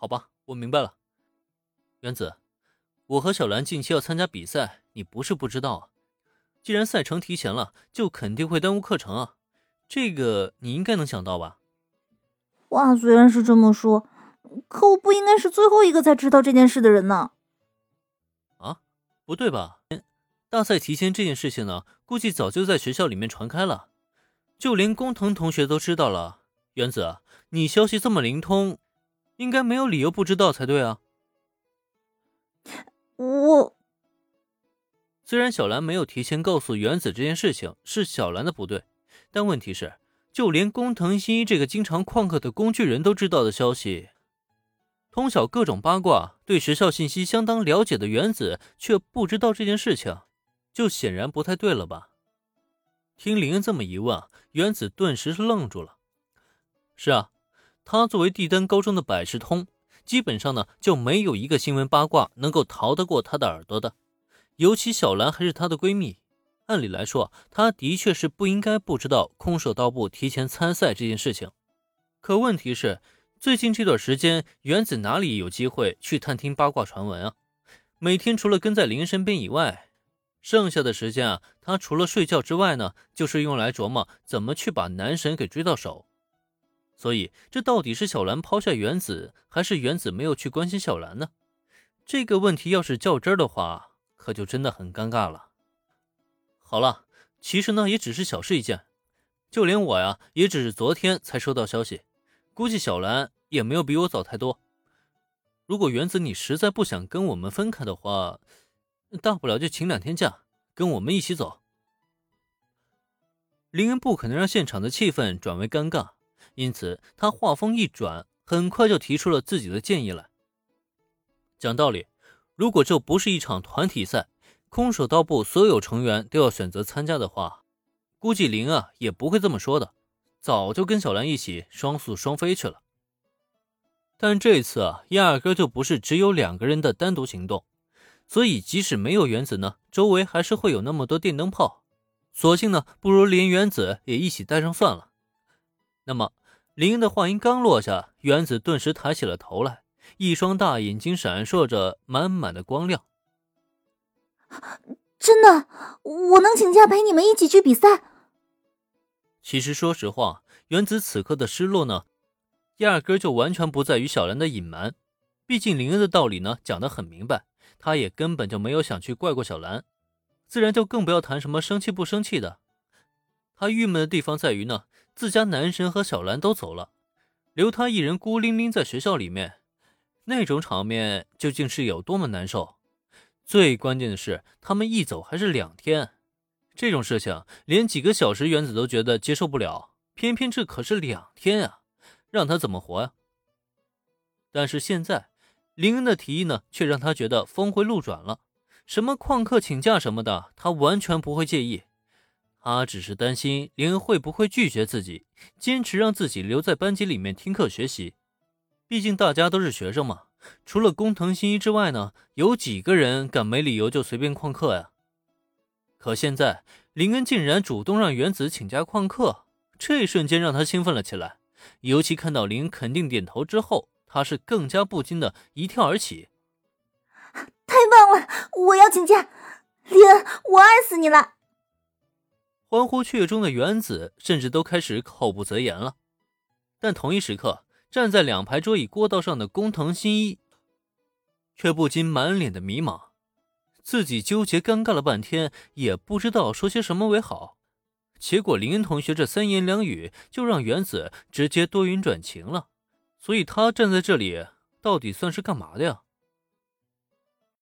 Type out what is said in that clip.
好吧，我明白了。原子，我和小兰近期要参加比赛，你不是不知道啊。既然赛程提前了，就肯定会耽误课程啊。这个你应该能想到吧？话虽然是这么说，可我不应该是最后一个才知道这件事的人呢。啊，不对吧？大赛提前这件事情呢，估计早就在学校里面传开了，就连工藤同学都知道了。原子，你消息这么灵通，应该没有理由不知道才对啊。我虽然小兰没有提前告诉原子这件事情是小兰的不对，但问题是。就连工藤新一这个经常旷课的工具人都知道的消息，通晓各种八卦、对学校信息相当了解的原子却不知道这件事情，就显然不太对了吧？听林恩这么一问，原子顿时是愣住了。是啊，他作为帝丹高中的百事通，基本上呢就没有一个新闻八卦能够逃得过他的耳朵的，尤其小兰还是他的闺蜜。按理来说，他的确是不应该不知道空手道部提前参赛这件事情。可问题是，最近这段时间，原子哪里有机会去探听八卦传闻啊？每天除了跟在林身边以外，剩下的时间啊，他除了睡觉之外呢，就是用来琢磨怎么去把男神给追到手。所以，这到底是小兰抛下原子，还是原子没有去关心小兰呢？这个问题要是较真的话，可就真的很尴尬了。好了，其实呢也只是小事一件，就连我呀也只是昨天才收到消息，估计小兰也没有比我早太多。如果原子你实在不想跟我们分开的话，大不了就请两天假，跟我们一起走。林恩不可能让现场的气氛转为尴尬，因此他话锋一转，很快就提出了自己的建议来。讲道理，如果这不是一场团体赛。空手道部所有成员都要选择参加的话，估计林啊也不会这么说的，早就跟小兰一起双宿双飞去了。但这次啊，压根就不是只有两个人的单独行动，所以即使没有原子呢，周围还是会有那么多电灯泡。索性呢，不如连原子也一起带上算了。那么，林的话音刚落下，原子顿时抬起了头来，一双大眼睛闪烁着满满的光亮。真的，我能请假陪你们一起去比赛。其实，说实话，原子此刻的失落呢，压根就完全不在于小兰的隐瞒。毕竟林恩的道理呢讲得很明白，他也根本就没有想去怪过小兰，自然就更不要谈什么生气不生气的。他郁闷的地方在于呢，自家男神和小兰都走了，留他一人孤零零在学校里面，那种场面究竟是有多么难受。最关键的是，他们一走还是两天，这种事情连几个小时原子都觉得接受不了，偏偏这可是两天啊，让他怎么活呀？但是现在，林恩的提议呢，却让他觉得峰回路转了。什么旷课请假什么的，他完全不会介意，他只是担心林恩会不会拒绝自己，坚持让自己留在班级里面听课学习。毕竟大家都是学生嘛。除了工藤新一之外呢，有几个人敢没理由就随便旷课呀？可现在林恩竟然主动让原子请假旷课，这一瞬间让他兴奋了起来。尤其看到林肯定点头之后，他是更加不禁的一跳而起。太棒了！我要请假，林恩，我爱死你了！欢呼雀中的原子甚至都开始口不择言了。但同一时刻。站在两排桌椅过道上的工藤新一，却不禁满脸的迷茫，自己纠结尴尬了半天，也不知道说些什么为好。结果林同学这三言两语就让原子直接多云转晴了，所以他站在这里到底算是干嘛的呀？